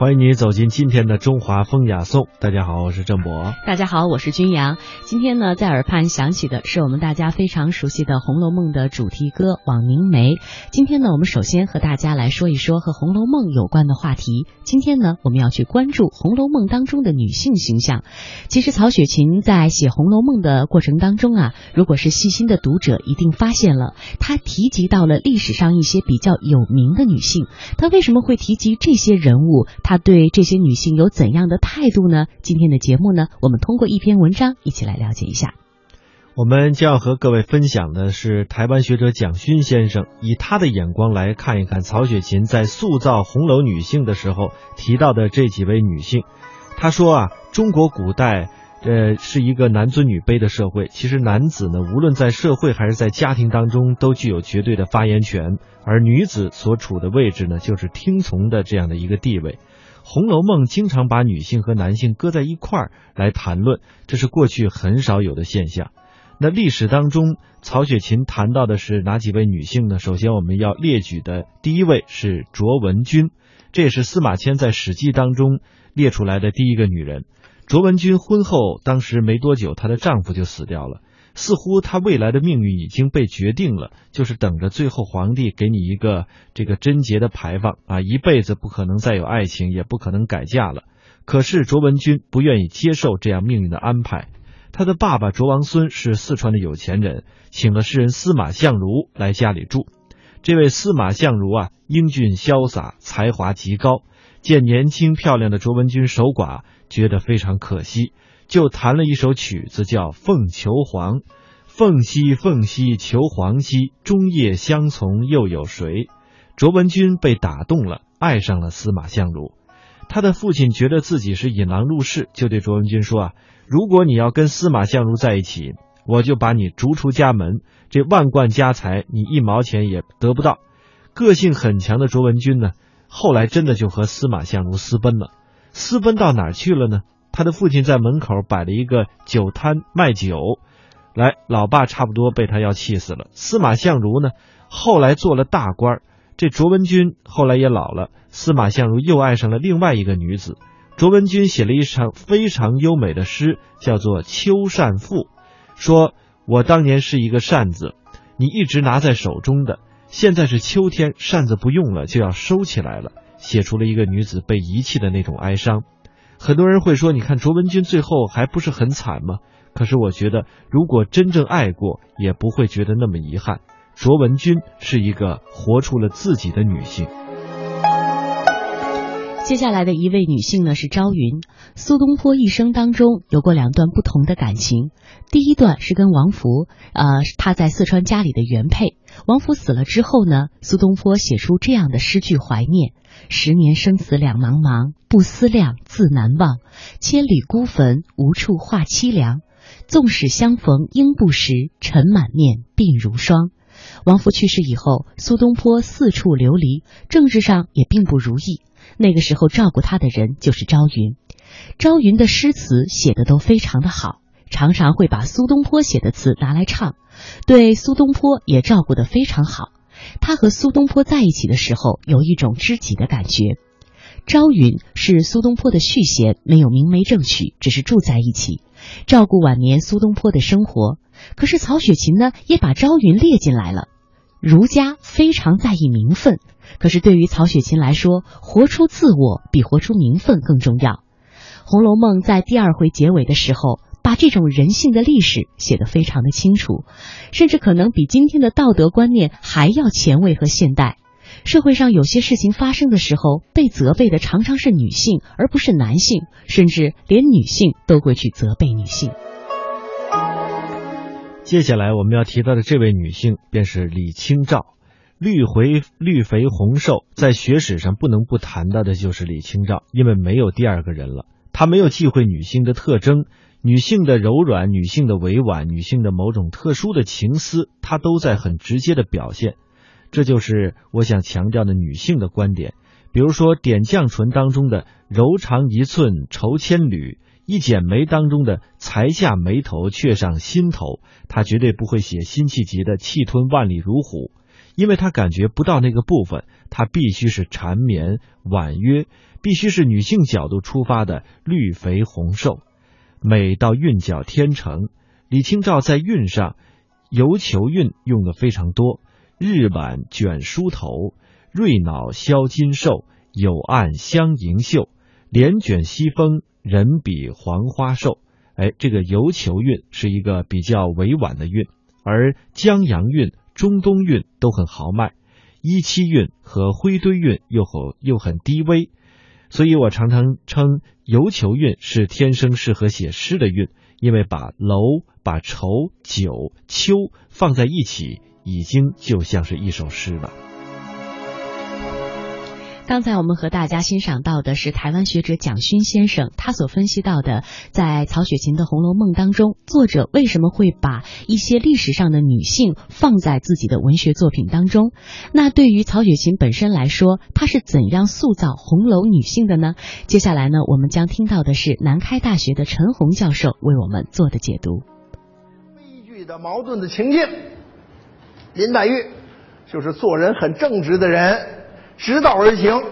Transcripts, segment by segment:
欢迎你走进今天的中华风雅颂。大家好，我是郑博。大家好，我是君阳。今天呢，在耳畔响起的是我们大家非常熟悉的《红楼梦》的主题歌《枉凝眉》。今天呢，我们首先和大家来说一说和《红楼梦》有关的话题。今天呢，我们要去关注《红楼梦》当中的女性形象。其实，曹雪芹在写《红楼梦》的过程当中啊，如果是细心的读者，一定发现了他提及到了历史上一些比较有名的女性。他为什么会提及这些人物？他他对这些女性有怎样的态度呢？今天的节目呢，我们通过一篇文章一起来了解一下。我们将要和各位分享的是台湾学者蒋勋先生以他的眼光来看一看曹雪芹在塑造红楼女性的时候提到的这几位女性。他说啊，中国古代呃是一个男尊女卑的社会，其实男子呢，无论在社会还是在家庭当中都具有绝对的发言权，而女子所处的位置呢，就是听从的这样的一个地位。《红楼梦》经常把女性和男性搁在一块儿来谈论，这是过去很少有的现象。那历史当中，曹雪芹谈到的是哪几位女性呢？首先我们要列举的第一位是卓文君，这也是司马迁在《史记》当中列出来的第一个女人。卓文君婚后当时没多久，她的丈夫就死掉了。似乎他未来的命运已经被决定了，就是等着最后皇帝给你一个这个贞洁的牌坊啊，一辈子不可能再有爱情，也不可能改嫁了。可是卓文君不愿意接受这样命运的安排。他的爸爸卓王孙是四川的有钱人，请了诗人司马相如来家里住。这位司马相如啊，英俊潇洒，才华极高，见年轻漂亮的卓文君守寡，觉得非常可惜。就弹了一首曲子，叫《凤求凰》。凤兮凤兮求凰兮，终夜相从又有谁？卓文君被打动了，爱上了司马相如。他的父亲觉得自己是引狼入室，就对卓文君说：“啊，如果你要跟司马相如在一起，我就把你逐出家门，这万贯家财你一毛钱也得不到。”个性很强的卓文君呢，后来真的就和司马相如私奔了。私奔到哪儿去了呢？他的父亲在门口摆了一个酒摊卖酒，来，老爸差不多被他要气死了。司马相如呢，后来做了大官这卓文君后来也老了，司马相如又爱上了另外一个女子。卓文君写了一场非常优美的诗，叫做《秋扇赋》，说：“我当年是一个扇子，你一直拿在手中的，现在是秋天，扇子不用了，就要收起来了。”写出了一个女子被遗弃的那种哀伤。很多人会说：“你看卓文君最后还不是很惨吗？”可是我觉得，如果真正爱过，也不会觉得那么遗憾。卓文君是一个活出了自己的女性。接下来的一位女性呢是朝云。苏东坡一生当中有过两段不同的感情，第一段是跟王弗，呃，他在四川家里的原配。王弗死了之后呢，苏东坡写出这样的诗句怀念：十年生死两茫茫，不思量，自难忘。千里孤坟，无处话凄凉。纵使相逢应不识，尘满面，鬓如霜。王弗去世以后，苏东坡四处流离，政治上也并不如意。那个时候照顾他的人就是朝云，朝云的诗词写的都非常的好，常常会把苏东坡写的词拿来唱，对苏东坡也照顾的非常好。他和苏东坡在一起的时候，有一种知己的感觉。朝云是苏东坡的续弦，没有明媒正娶，只是住在一起，照顾晚年苏东坡的生活。可是曹雪芹呢，也把朝云列进来了。儒家非常在意名分。可是对于曹雪芹来说，活出自我比活出名分更重要。《红楼梦》在第二回结尾的时候，把这种人性的历史写得非常的清楚，甚至可能比今天的道德观念还要前卫和现代。社会上有些事情发生的时候，被责备的常常是女性，而不是男性，甚至连女性都会去责备女性。接下来我们要提到的这位女性，便是李清照。绿回绿肥红瘦，在学史上不能不谈到的就是李清照，因为没有第二个人了。她没有忌讳女性的特征，女性的柔软，女性的委婉，女性的某种特殊的情思，她都在很直接的表现。这就是我想强调的女性的观点。比如说《点绛唇》当中的“柔肠一寸愁千缕”，《一剪梅》当中的“才下眉头却上心头”，她绝对不会写辛弃疾的“气吞万里如虎”。因为他感觉不到那个部分，他必须是缠绵婉约，必须是女性角度出发的绿肥红瘦，美到韵脚天成。李清照在韵上，游球韵用的非常多，日晚卷梳头，瑞脑销金兽，有岸香盈袖，帘卷西风，人比黄花瘦。哎，这个游球韵是一个比较委婉的韵，而江阳韵、中东韵都很豪迈，一七韵和灰堆韵又很又很低微，所以我常常称游球韵是天生适合写诗的韵。因为把楼、把愁、酒、秋放在一起，已经就像是一首诗了。刚才我们和大家欣赏到的是台湾学者蒋勋先生他所分析到的，在曹雪芹的《红楼梦》当中，作者为什么会把一些历史上的女性放在自己的文学作品当中？那对于曹雪芹本身来说，他是怎样塑造红楼女性的呢？接下来呢，我们将听到的是南开大学的陈红教授为我们做的解读。悲剧的矛盾的情境，林黛玉就是做人很正直的人。直道而行，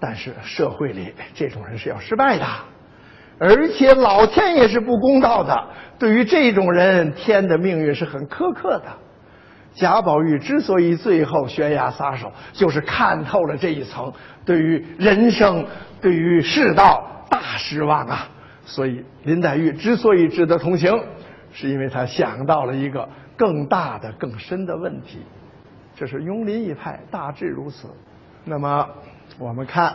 但是社会里这种人是要失败的，而且老天也是不公道的。对于这种人，天的命运是很苛刻的。贾宝玉之所以最后悬崖撒手，就是看透了这一层，对于人生、对于世道大失望啊。所以林黛玉之所以值得同情，是因为她想到了一个更大的、更深的问题。这是庸林一派，大致如此。那么，我们看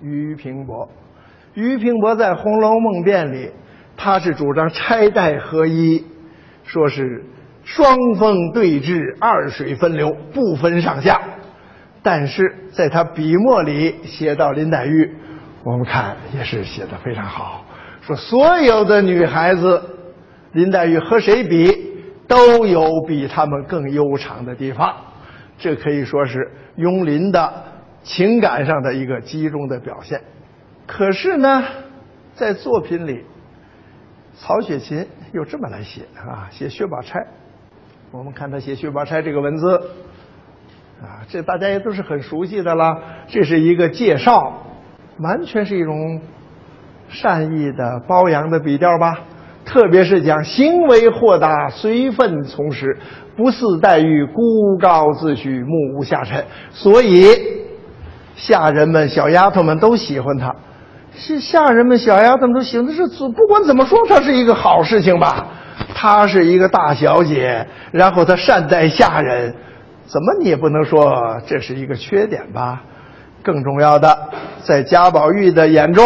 俞平伯。俞平伯在《红楼梦变》里，他是主张钗黛合一，说是双峰对峙，二水分流，不分上下。但是在他笔墨里写到林黛玉，我们看也是写的非常好。说所有的女孩子，林黛玉和谁比，都有比她们更悠长的地方。这可以说是雍林的情感上的一个集中的表现。可是呢，在作品里，曹雪芹又这么来写啊，写薛宝钗。我们看他写薛宝钗这个文字啊，这大家也都是很熟悉的了。这是一个介绍，完全是一种善意的褒扬的笔调吧。特别是讲行为豁达，随分从时，不似黛玉孤高自许，目无下尘。所以下人们、小丫头们都喜欢她。是下人们、小丫头们都喜欢，是不管怎么说，她是一个好事情吧？她是一个大小姐，然后她善待下人，怎么你也不能说这是一个缺点吧？更重要的，在贾宝玉的眼中，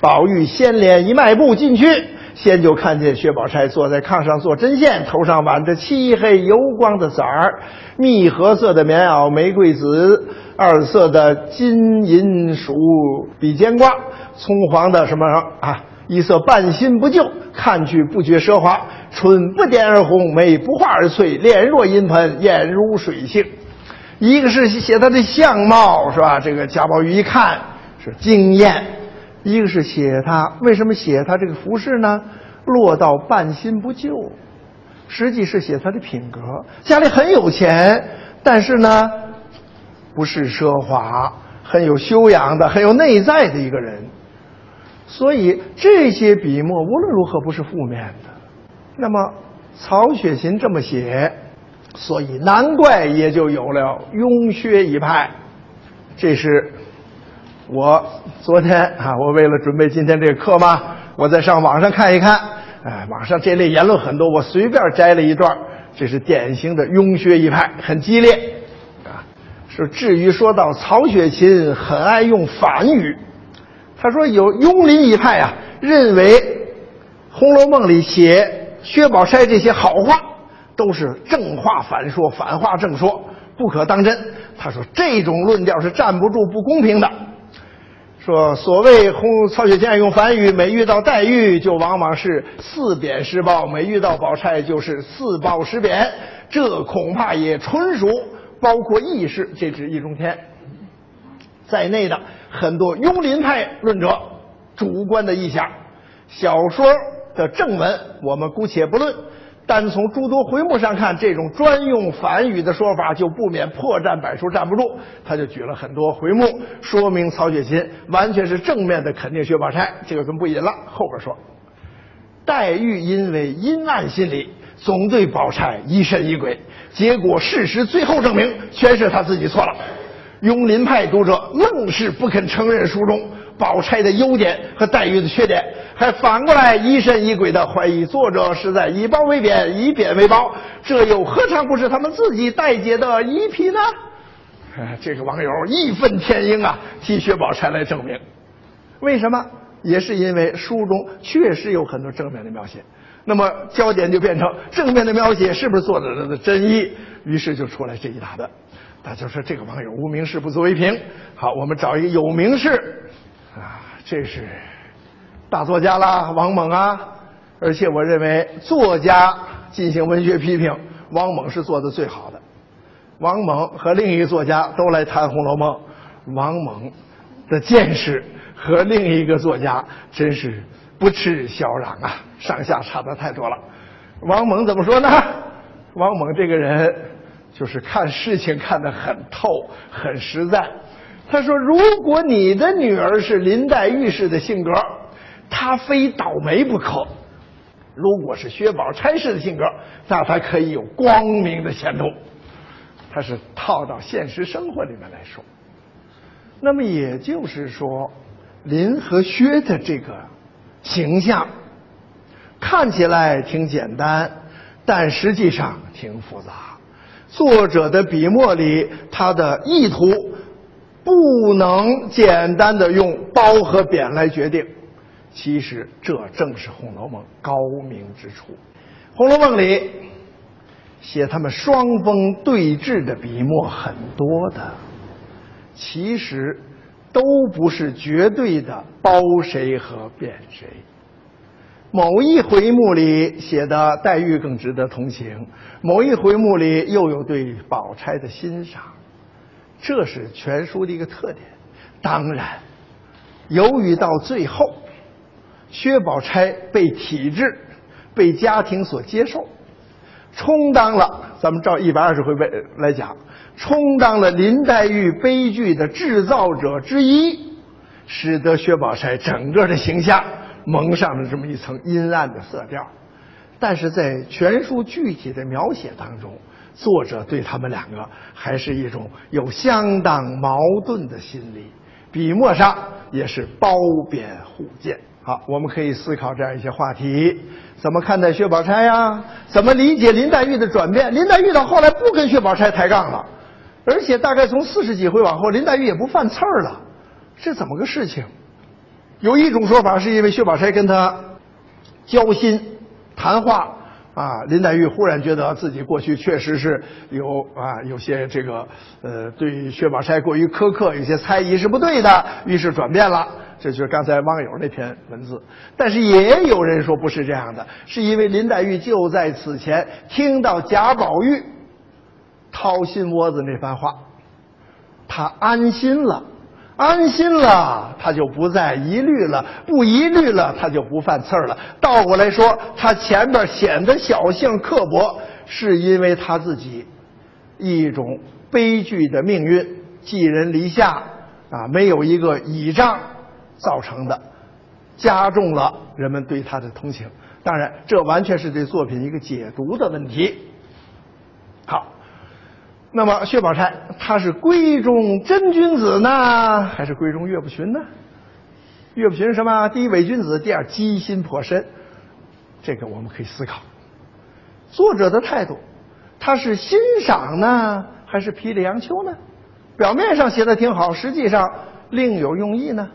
宝玉先脸一迈步进去。先就看见薛宝钗坐在炕上做针线，头上挽着漆黑油光的色儿，蜜合色的棉袄，玫瑰紫二色的金银鼠比肩褂，葱黄的什么啊，一色半新不旧，看去不觉奢华。唇不点而红，眉不画而翠，脸若银盆，眼如水杏。一个是写他的相貌，是吧？这个贾宝玉一看是惊艳。一个是写他为什么写他这个服饰呢？落到半新不旧，实际是写他的品格。家里很有钱，但是呢，不是奢华，很有修养的，很有内在的一个人。所以这些笔墨无论如何不是负面的。那么曹雪芹这么写，所以难怪也就有了雍薛一派。这是。我昨天啊，我为了准备今天这个课嘛，我在上网上看一看，哎，网上这类言论很多，我随便摘了一段，这是典型的庸薛一派，很激烈啊。是至于说到曹雪芹很爱用反语，他说有庸林一派啊，认为《红楼梦》里写薛宝钗这些好话都是正话反说，反话正说，不可当真。他说这种论调是站不住，不公平的。说所谓红曹雪芹爱用反语，每遇到黛玉就往往是四贬十褒，每遇到宝钗就是四褒十贬，这恐怕也纯属包括意识，这指易中天在内的很多雍林派论者主观的臆想。小说的正文我们姑且不论，单从诸多回目上看，这种专用反语的说法就不免破绽百出，站不住。他就举了很多回目，说明曹雪芹完全是正面的肯定薛宝钗。这个咱不引了，后边说，黛玉因为阴暗心理，总对宝钗疑神疑鬼，结果事实最后证明，全是他自己错了。拥林派读者愣是不肯承认书中宝钗的优点和黛玉的缺点，还反过来疑神疑鬼的怀疑作者是在以褒为贬，以贬为褒，这又何尝不是他们自己待解的疑癖呢？这个网友义愤填膺啊，替薛宝钗来证明，为什么？也是因为书中确实有很多正面的描写，那么焦点就变成正面的描写是不是作者的真意？于是就出来这一大段。大家说这个网友无名氏不足为凭。好，我们找一个有名氏，这是大作家啦，王蒙啊。而且我认为作家进行文学批评，王蒙是做的最好的。王蒙和另一个作家都来谈《红楼梦》，王蒙的见识和另一个作家真是不耻小壤啊，上下差的太多了。王蒙怎么说呢？王蒙这个人。就是看事情看得很透，很实在。他说：“如果你的女儿是林黛玉式的性格，她非倒霉不可；如果是薛宝钗式的性格，那她可以有光明的前途。”他是套到现实生活里面来说。那么也就是说，林和薛的这个形象看起来挺简单，但实际上挺复杂。作者的笔墨里，他的意图不能简单的用褒和贬来决定。其实这正是《红楼梦》高明之处。《红楼梦》里写他们双峰对峙的笔墨很多的，其实都不是绝对的褒谁和贬谁。某一回目里写的黛玉更值得同情，某一回目里又有对宝钗的欣赏，这是全书的一个特点。当然，由于到最后，薛宝钗被体制、被家庭所接受，充当了咱们照一百二十回来讲，充当了林黛玉悲剧的制造者之一，使得薛宝钗整个的形象。蒙上了这么一层阴暗的色调，但是在全书具体的描写当中，作者对他们两个还是一种有相当矛盾的心理，笔墨上也是褒贬互见。好，我们可以思考这样一些话题：怎么看待薛宝钗呀？怎么理解林黛玉的转变？林黛玉到后来不跟薛宝钗抬杠了，而且大概从四十几回往后，林黛玉也不犯刺儿了，是怎么个事情？有一种说法，是因为薛宝钗跟他交心谈话啊，林黛玉忽然觉得自己过去确实是有啊有些这个呃对薛宝钗过于苛刻，有些猜疑是不对的，于是转变了。这就是刚才网友那篇文字。但是也有人说不是这样的，是因为林黛玉就在此前听到贾宝玉掏心窝子那番话，她安心了。安心了，他就不再疑虑了；不疑虑了，他就不犯刺儿了。倒过来说，他前边显得小性刻薄，是因为他自己一种悲剧的命运，寄人篱下啊，没有一个倚仗造成的，加重了人们对他的同情。当然，这完全是对作品一个解读的问题。好。那么薛宝钗，她是闺中真君子呢，还是闺中岳不群呢？岳不群是什么？第一伪君子，第二机心颇深。这个我们可以思考。作者的态度，他是欣赏呢，还是批里杨秋呢？表面上写的挺好，实际上另有用意呢？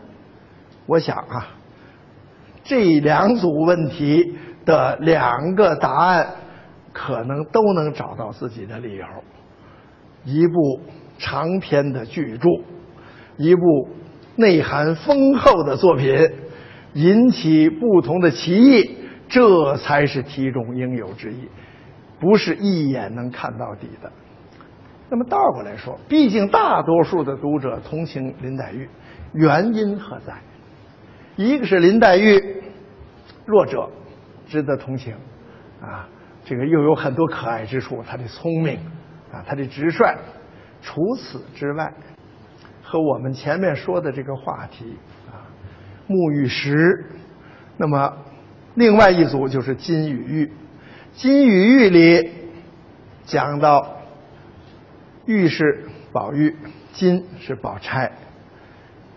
我想啊，这两组问题的两个答案，可能都能找到自己的理由。一部长篇的巨著，一部内涵丰厚的作品，引起不同的歧义，这才是题中应有之义，不是一眼能看到底的。那么倒过来说，毕竟大多数的读者同情林黛玉，原因何在？一个是林黛玉弱者，值得同情，啊。这个又有很多可爱之处，她的聪明啊，他的直率。除此之外，和我们前面说的这个话题啊，木与石，那么另外一组就是金与玉。金与玉里讲到，玉是宝玉，金是宝钗。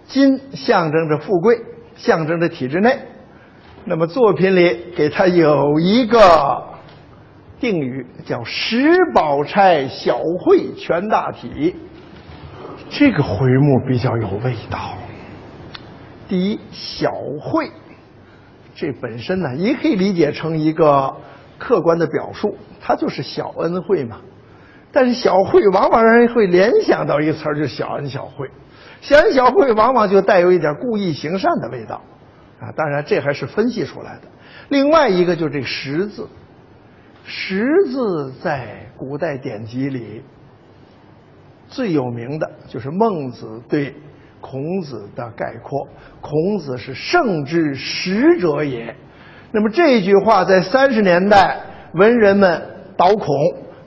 金象征着富贵，象征着体制内。那么作品里给他有一个定语，叫“十宝钗，小慧全大体”。这个回目比较有味道。第一，小慧，这本身呢也可以理解成一个客观的表述，它就是小恩惠嘛。但是小惠往往让人会联想到一个词儿，就是小恩小惠。小恩小惠往往就带有一点故意行善的味道。啊，当然这还是分析出来的。另外一个就是这“十”字，“十”字在古代典籍里最有名的就是孟子对孔子的概括：“孔子是圣之十者也。”那么这句话在三十年代文人们倒孔，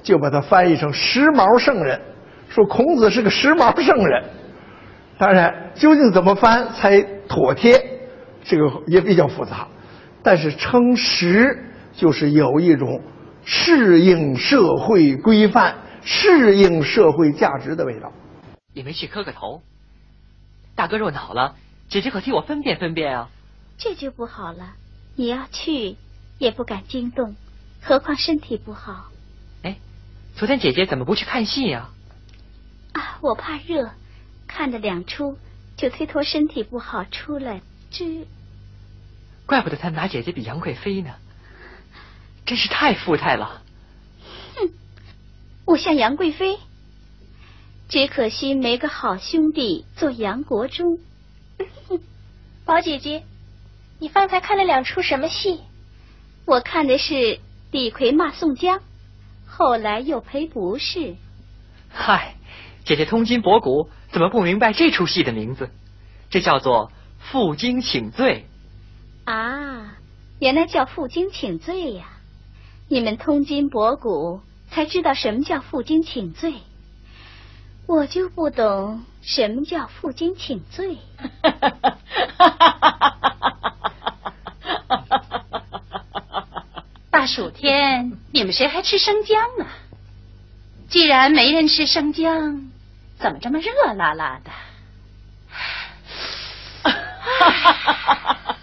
就把它翻译成“时髦圣人”，说孔子是个时髦圣人。当然，究竟怎么翻才妥帖？这个也比较复杂，但是称实就是有一种适应社会规范、适应社会价值的味道。也没去磕个头，大哥若恼了，姐姐可替我分辨分辨啊。这就不好了，你要去也不敢惊动，何况身体不好。哎，昨天姐姐怎么不去看戏呀？啊，我怕热，看了两出就推脱身体不好出来。这，怪不得他拿姐姐比杨贵妃呢，真是太富态了。哼，我像杨贵妃，只可惜没个好兄弟做杨国忠。宝姐姐，你方才看了两出什么戏？我看的是李逵骂宋江，后来又赔不是。嗨，姐姐通今博古，怎么不明白这出戏的名字？这叫做。负荆请罪啊，原来叫负荆请罪呀！你们通今博古，才知道什么叫负荆请罪。我就不懂什么叫负荆请罪。大暑天，你们谁还吃生姜啊？既然没人吃生姜，怎么这么热辣辣的？哈哈哈哈哈！